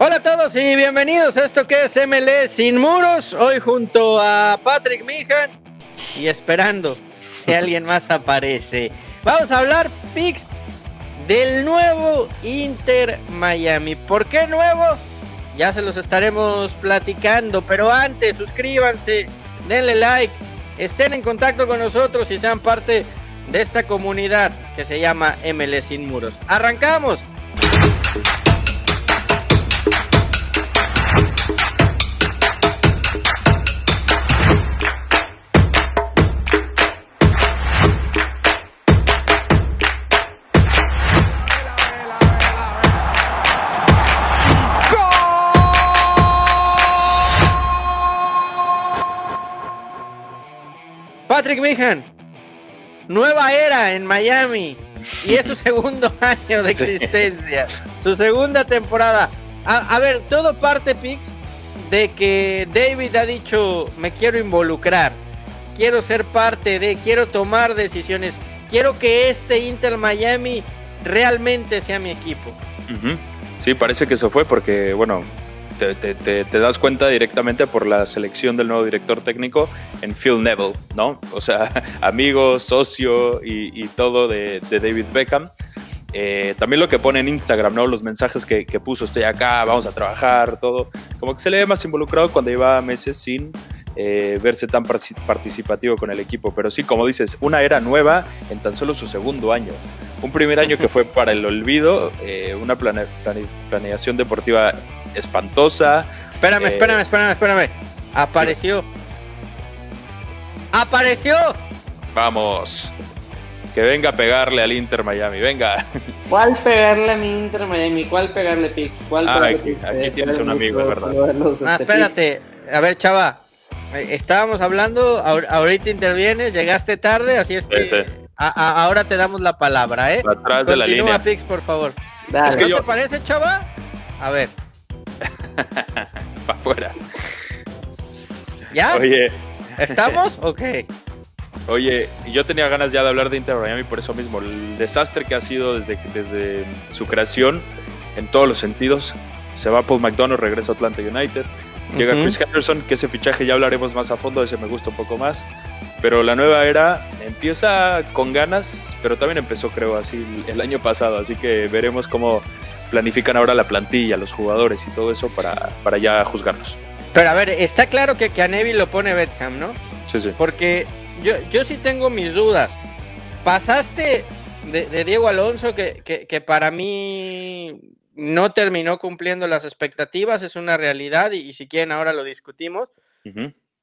Hola a todos y bienvenidos a esto que es MLE Sin Muros. Hoy junto a Patrick Mijan y esperando si alguien más aparece. Vamos a hablar, Pix, del nuevo Inter Miami. ¿Por qué nuevo? Ya se los estaremos platicando, pero antes suscríbanse, denle like, estén en contacto con nosotros y sean parte de esta comunidad que se llama ML Sin Muros. ¡Arrancamos! Patrick Mijan, nueva era en Miami. Y es su segundo año de existencia, su segunda temporada. A, ver, todo parte, Pix, de que David ha dicho, me quiero involucrar, quiero ser parte de, quiero tomar decisiones, quiero que este Inter Miami realmente sea mi equipo. Sí, parece que eso fue porque, bueno, te, das cuenta directamente por la selección del nuevo director técnico en Phil Neville, ¿no? O sea, amigo, socio y, todo de, David Beckham. Eh, también lo que pone en Instagram, ¿no? Los mensajes que, puso, estoy acá, vamos a trabajar, todo. Como que se le ve más involucrado cuando lleva meses sin eh, verse tan participativo con el equipo. Pero sí, como dices, una era nueva en tan solo su segundo año. Un primer año que fue para el olvido, eh, una planeación deportiva espantosa. Espérame, eh, espérame, espérame, espérame. Apareció. ¡Apareció! Vamos. Que venga a pegarle al Inter Miami, venga. ¿Cuál pegarle a mi Inter Miami? ¿Cuál pegarle Pix? ¿Cuál ah, aquí, eh, tienes un amigo, es verdad. Ah, este, espérate. A ver, chava. Eh, estábamos hablando, ahorita intervienes, llegaste tarde, así es que ahora te damos la palabra, ¿eh? Atrás de la línea. Pix, por favor. ¿Qué te parece, chava? A ver. Para afuera. ¿Ya? Oye. ¿Estamos? Ok. Oye, yo tenía ganas ya de hablar de Inter Miami por eso mismo. El desastre que ha sido desde, desde su creación en todos los sentidos. Se va Paul McDonald, regresa a Atlanta United. Llega Chris Henderson, que ese fichaje ya hablaremos más a fondo, ese me gusta un poco más. Pero la nueva era empieza con ganas, pero también empezó, creo, así el año pasado. Así que veremos cómo planifican ahora la plantilla, los jugadores y todo eso para, para ya juzgarlos. Pero a ver, está claro que, que a Neville lo pone Beckham, ¿no? Sí, sí. Porque yo, yo sí tengo mis dudas. Pasaste de, Diego Alonso, que, que, para mí no terminó cumpliendo las expectativas, es una realidad y, si quieren ahora lo discutimos.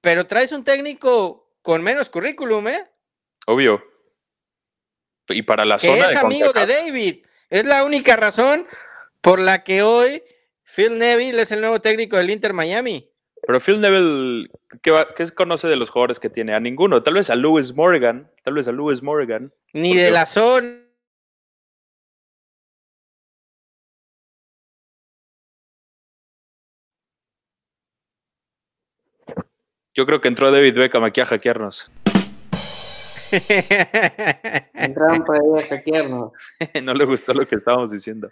Pero traes un técnico con menos currículum, ¿eh? Obvio. Y para la zona es amigo de David. Es la única razón por la que hoy Phil Neville es el nuevo técnico del Inter Miami. Pero Phil Neville, ¿qué, conoce de los jugadores que tiene? A ninguno. Tal vez a Lewis Morgan. Tal vez a Lewis Morgan. Ni de la zona. Yo creo que entró David Beckham aquí a hackearnos. Entraron por ahí a hackearnos. no le gustó lo que estábamos diciendo.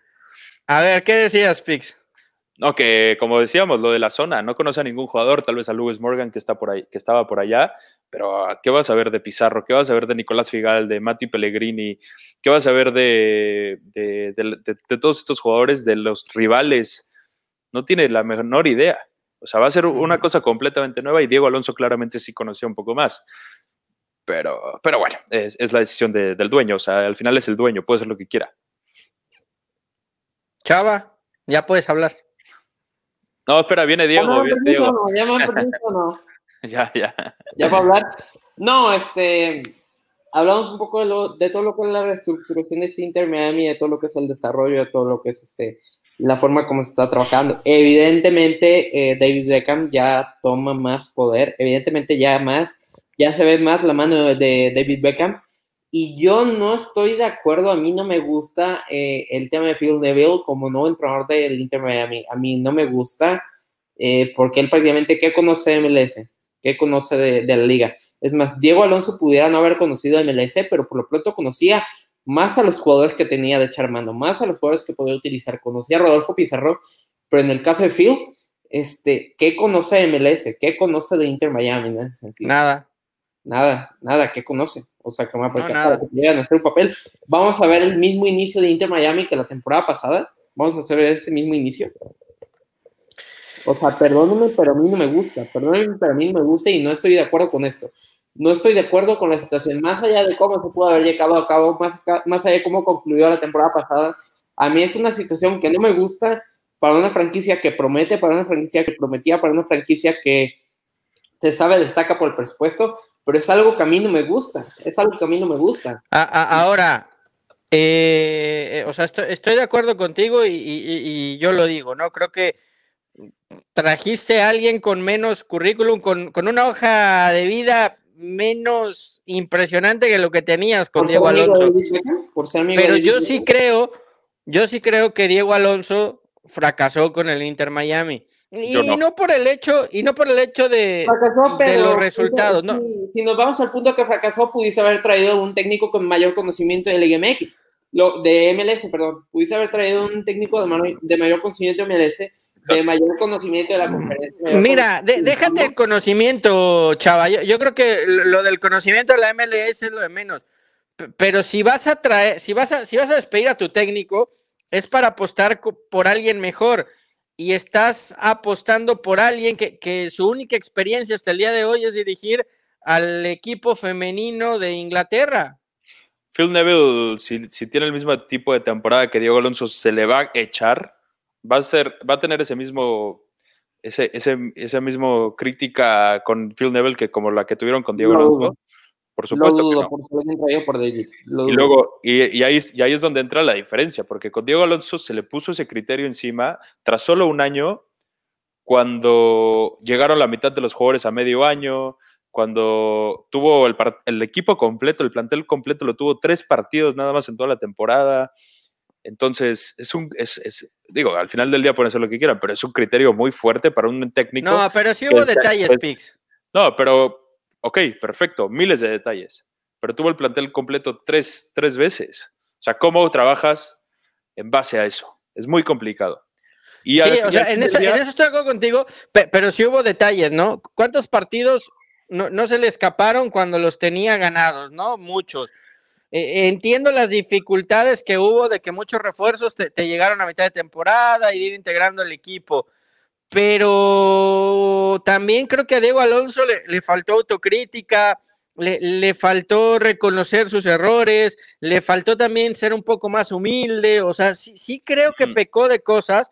A ver, ¿qué decías, Pix? No, que como decíamos, lo de la zona, no conoce a ningún jugador, tal vez a Lewis Morgan que, está por ahí, que estaba por allá, pero ¿qué vas a ver de Pizarro? ¿Qué vas a ver de Nicolás Figal, de Mati Pellegrini? ¿Qué vas a ver de, de, todos estos jugadores, de los rivales? No tiene la menor idea. O sea, va a ser una cosa completamente nueva y Diego Alonso claramente sí conocía un poco más. Pero, pero bueno, es, es la decisión del dueño. O sea, al final es el dueño, puede hacer lo que quiera. Chava, ya puedes hablar. No, espera, viene Diego. viene Diego. ya me no. ya, ya. Ya para hablar. No, este. Hablamos un poco de, lo, de todo lo que es la reestructuración de Inter Miami, de todo lo que es el desarrollo, de todo lo que es este la forma como se está trabajando. Evidentemente, eh, David Beckham ya toma más poder. Evidentemente, ya más, ya se ve más la mano de David Beckham y yo no estoy de acuerdo, a mí no me gusta eh, el tema de Phil Neville como nuevo entrenador del Inter Miami. A mí no me gusta eh, porque él prácticamente, ¿qué conoce de MLS? ¿Qué conoce de, la liga? Es más, Diego Alonso pudiera no haber conocido de MLS, pero por lo pronto conocía más a los jugadores que tenía de echar mano, más a los jugadores que podía utilizar. Conocía a Rodolfo Pizarro, Pero en el caso de Phil, este, ¿qué conoce de MLS? ¿Qué conoce de Inter Miami en ese sentido? Nada. Nada, nada, ¿qué conoce? O sea, que, no, para que hacer un papel. Vamos a ver el mismo inicio de Inter Miami que la temporada pasada. Vamos a hacer ese mismo inicio. O sea, perdónenme, pero a mí no me gusta. Perdónenme, pero a mí no me gusta y no estoy de acuerdo con esto. No estoy de acuerdo con la situación. Más allá de cómo se pudo haber llegado a cabo, más, más allá de cómo concluyó la temporada pasada, a mí es una situación que no me gusta para una franquicia que promete, para una franquicia que prometía, para una franquicia que se sabe destaca por el presupuesto, pero es algo que a mí no me gusta, es algo que a mí no me gusta. ahora, eh, eh, o sea, estoy, de acuerdo contigo y, yo lo digo, ¿no? Creo que trajiste a alguien con menos currículum, con, una hoja de vida menos impresionante que lo que tenías con Diego Alonso. Pero yo sí creo, yo sí creo que Diego Alonso fracasó con el Inter Miami. Y no. por el hecho, y no por el hecho de, los resultados, ¿no? Si, nos vamos al punto que fracasó, pudiste haber traído un técnico con mayor conocimiento del IMX, lo, de MLS, perdón, pudiste haber traído un técnico de, mayor conocimiento de MLS, de mayor conocimiento de la conferencia. Mira, déjate el conocimiento, chava. Yo, creo que lo del conocimiento de la MLS es lo de menos. Pero si vas a traer, si vas a, si vas a despedir a tu técnico, es para apostar por alguien mejor y estás apostando por alguien que, su única experiencia hasta el día de hoy es dirigir al equipo femenino de Inglaterra. Phil Neville, si, tiene el mismo tipo de temporada que Diego Alonso, se le va a echar, va a ser, va a tener ese mismo, ese, ese, mismo crítica con Phil Neville que como la que tuvieron con Diego Alonso. Por supuesto. y luego, y, ahí, y ahí es donde entra la diferencia, porque con Diego Alonso se le puso ese criterio encima tras solo un año, cuando llegaron la mitad de los jugadores a medio año, cuando tuvo el, el equipo completo, el plantel completo, lo tuvo tres partidos nada más en toda la temporada. Entonces, es un, es, es, digo, al final del día pueden hacer lo que quieran, pero es un criterio muy fuerte para un técnico. No, pero sí hubo detalles, Pix. No, pero Ok, perfecto, miles de detalles, pero tuvo el plantel completo tres, tres veces. O sea, ¿cómo trabajas en base a eso? Es muy complicado. Y sí, o sea, en eso, en eso, estoy de acuerdo contigo, pero sí hubo detalles, ¿no? ¿Cuántos partidos no, se le escaparon cuando los tenía ganados, ¿no? Muchos. E, entiendo las dificultades que hubo de que muchos refuerzos te, llegaron a mitad de temporada y ir integrando el equipo, pero también creo que a Diego Alonso le, faltó autocrítica, le, faltó reconocer sus errores, le faltó también ser un poco más humilde, o sea, sí, sí creo que pecó de cosas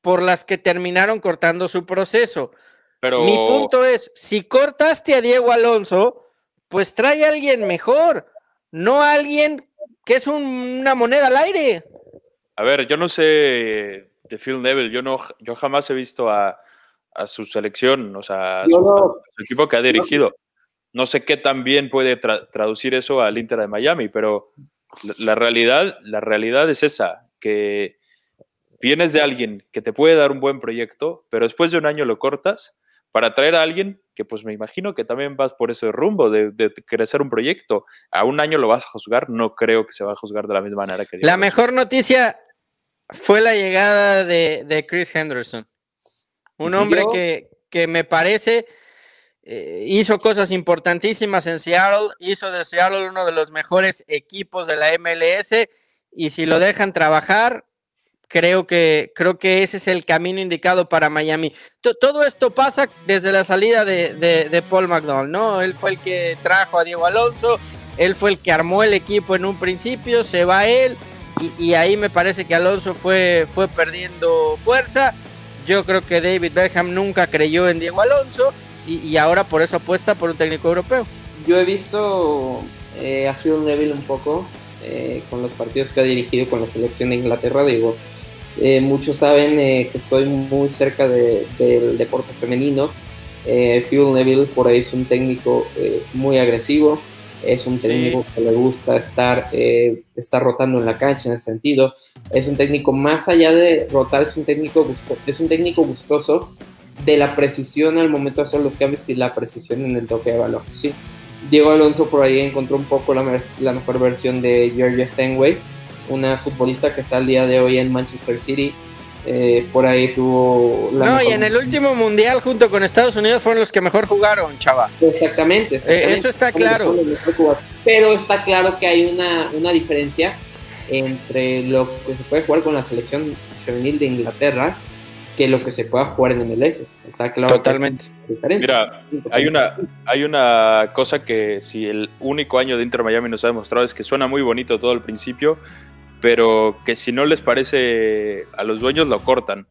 por las que terminaron cortando su proceso. Pero... Mi punto es, si cortaste a Diego Alonso, pues trae a alguien mejor, no a alguien que es una moneda al aire. A ver, yo no sé de Phil Neville. Yo, no, yo jamás he visto a, su selección, o sea, a su, equipo que ha dirigido. No sé qué tan bien puede traducir eso al Inter de Miami, pero la, realidad, la realidad es esa, que vienes de alguien que te puede dar un buen proyecto, pero después de un año lo cortas para traer a alguien que pues me imagino que también vas por ese rumbo de, de, crecer un proyecto. A un año lo vas a juzgar, no creo que se va a juzgar de la misma manera que... La mejor noticia fue la llegada de, Chris Henderson. Un hombre que, me parece eh, hizo cosas importantísimas en Seattle, hizo de Seattle uno de los mejores equipos de la MLS y si lo dejan trabajar, creo que, creo que ese es el camino indicado para Miami. todo esto pasa desde la salida de, Paul McDonald, ¿no? Él fue el que trajo a Diego Alonso, él fue el que armó el equipo en un principio, se va él, y, ahí me parece que Alonso fue, fue perdiendo fuerza. Yo creo que David Beckham nunca creyó en Diego Alonso y, ahora por eso apuesta por un técnico europeo. Yo he visto eh, a Phil Neville un poco eh, con los partidos que ha dirigido con la selección de Inglaterra. Digo, eh, muchos saben que estoy muy cerca del deporte femenino. Phil Neville por ahí es un técnico muy agresivo, es un técnico que le gusta estar, eh, estar rotando en la cancha en ese sentido. Es un técnico, más allá de rotar, es un técnico, gusto, es un técnico gustoso de la precisión al momento de hacer los cambios y la precisión en el toque de balón. ¿sí? Diego Alonso por ahí encontró un poco la, mejor versión de Georgia Stanway, una futbolista que está al día de hoy en Manchester City, Eh, por ahí tuvo la No, y en el último mundial junto con Estados Unidos fueron los que mejor jugaron, chava. Exactamente. Eh, eso está claro. Pero está claro que hay una, una diferencia entre lo que se puede jugar con la selección femenil de Inglaterra que lo que se pueda jugar en MLS. Está claro Totalmente. Mira, hay una, hay una cosa que si el único año de Inter Miami nos ha demostrado es que suena muy bonito todo al principio, pero que si no les parece a los dueños lo cortan.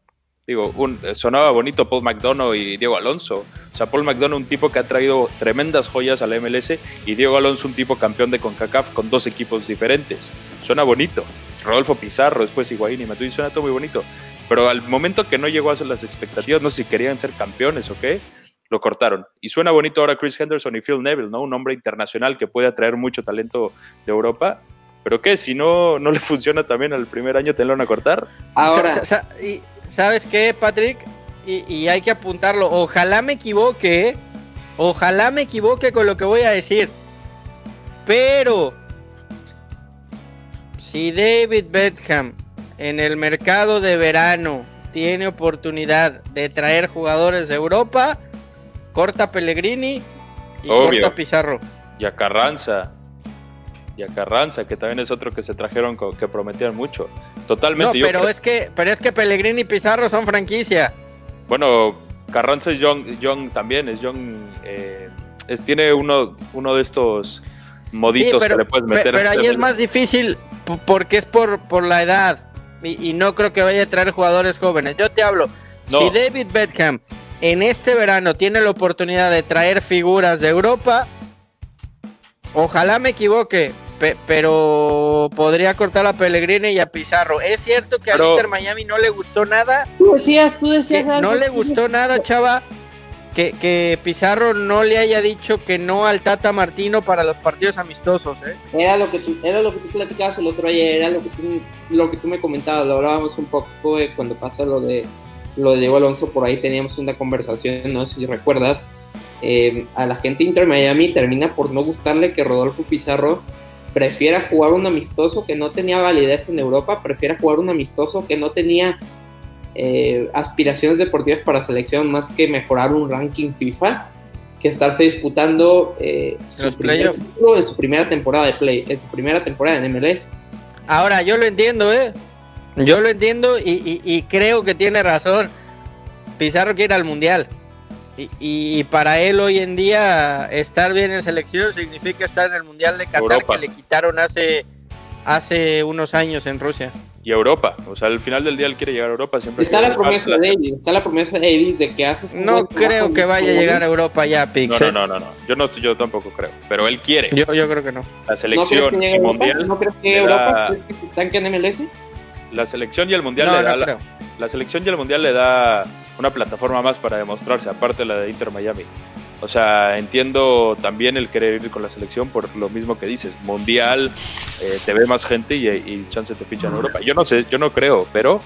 Digo, sonaba bonito Paul McDonough y Diego Alonso. O sea, Paul McDonough un tipo que ha traído tremendas joyas a la MLS y Diego Alonso un tipo campeón de CONCACAF con dos equipos diferentes. Suena bonito. Rodolfo Pizarro, después Higuaín y Matuidi, suena todo muy bonito. Pero al momento que no llegó a las expectativas, no sé si querían ser campeones o qué, lo cortaron. Y suena bonito ahora Chris Henderson y Phil Neville, ¿no? Un hombre internacional que puede atraer mucho talento de Europa ¿Pero qué? Si no, no le funciona también al primer año, ¿te lo van a cortar? Ahora, ¿sabes qué, Patrick? Y, hay que apuntarlo. Ojalá me equivoque. Ojalá me equivoque con lo que voy a decir. Pero si David Beckham en el mercado de verano tiene oportunidad de traer jugadores de Europa, corta Pellegrini y corta Pizarro. Y a Carranza y a Carranza, que también es otro que se trajeron que prometían mucho. Totalmente. No, pero es que, pero es que Pellegrini y Pizarro son franquicia. Bueno, Carranza es Young, también, es Young, eh, tiene uno, uno de estos moditos que le puedes meter. Pero ahí es más difícil porque es por, por la edad y, no creo que vaya a traer jugadores jóvenes. Yo te hablo, si David Beckham en este verano tiene la oportunidad de traer figuras de Europa, Ojalá me equivoque, pero podría cortar a Pellegrini y a Pizarro. ¿Es cierto que a Inter Miami no le gustó nada? Tú decías, tú decías. No le gustó nada, chava. Que, que, Pizarro no le haya dicho que no al Tata Martino para los partidos amistosos, ¿eh? Era lo que tú, era lo que tú platicabas el otro día, era lo que tú, lo que tú me comentabas, lo hablábamos un poco cuando pasó lo de lo de Diego Alonso, por ahí teníamos una conversación, no sé si recuerdas, eh, a la gente Inter Miami termina por no gustarle que Rodolfo Pizarro prefiera jugar un amistoso que no tenía validez en Europa, prefiera jugar un amistoso que no tenía eh, aspiraciones deportivas para selección más que mejorar un ranking FIFA que estarse disputando eh, su en su primera temporada de play, en su primera temporada en MLS. Ahora, yo lo entiendo, ¿eh? Yo lo entiendo y, y creo que tiene razón. Pizarro quiere al Mundial. Y, para él hoy en día estar bien en selección significa estar en el Mundial de Qatar que le quitaron hace, hace unos años en Rusia. Y Europa, o sea, al final del día él quiere llegar a Europa siempre. Está la promesa de David, está la promesa de David de que haces. No creo que vaya a llegar a Europa ya, Pix. No, no, no, no, Yo no, yo tampoco creo, pero él quiere. Yo, yo creo que no. La selección y mundial. ¿No crees que Europa están en MLS? La selección y el mundial le da la, la selección y el mundial le da una plataforma más para demostrarse, aparte de la de Inter Miami. O sea, entiendo también el querer ir con la selección por lo mismo que dices. Mundial, eh, te ve más gente y, chance te ficha en Europa. Yo no sé, yo no creo, pero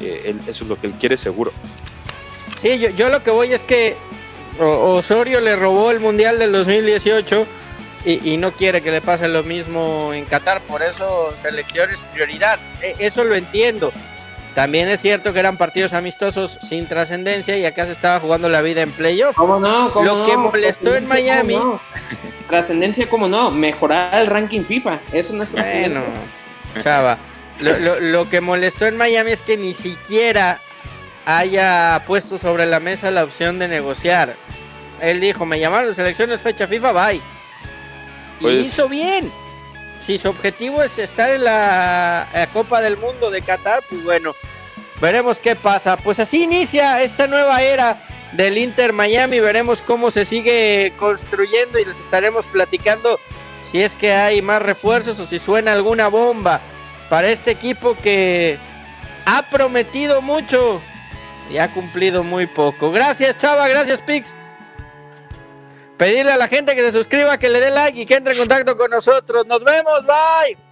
eh, eso es lo que él quiere seguro. Sí, yo, yo lo que voy es que Osorio le robó el Mundial del 2018 y, y, no quiere que le pase lo mismo en Qatar. Por eso selección es prioridad. E, eso lo entiendo. También es cierto que eran partidos amistosos sin trascendencia y acá se estaba jugando la vida en playoff. ¿Cómo no? Lo que molestó en Miami. Trascendencia, ¿cómo no? Mejorar el ranking FIFA. Eso no es trascendencia. Bueno, chava. Lo, que molestó en Miami es que ni siquiera haya puesto sobre la mesa la opción de negociar. Él dijo, me llamaron de selecciones fecha FIFA, bye. Y pues hizo bien si su objetivo es estar en la, Copa del Mundo de Qatar, pues bueno, veremos qué pasa. Pues así inicia esta nueva era del Inter Miami, veremos cómo se sigue construyendo y les estaremos platicando si es que hay más refuerzos o si suena alguna bomba para este equipo que ha prometido mucho y ha cumplido muy poco. Gracias Chava, gracias Pix. Pedirle a la gente que se suscriba, que le dé like y que entre en contacto con nosotros. Nos vemos, bye.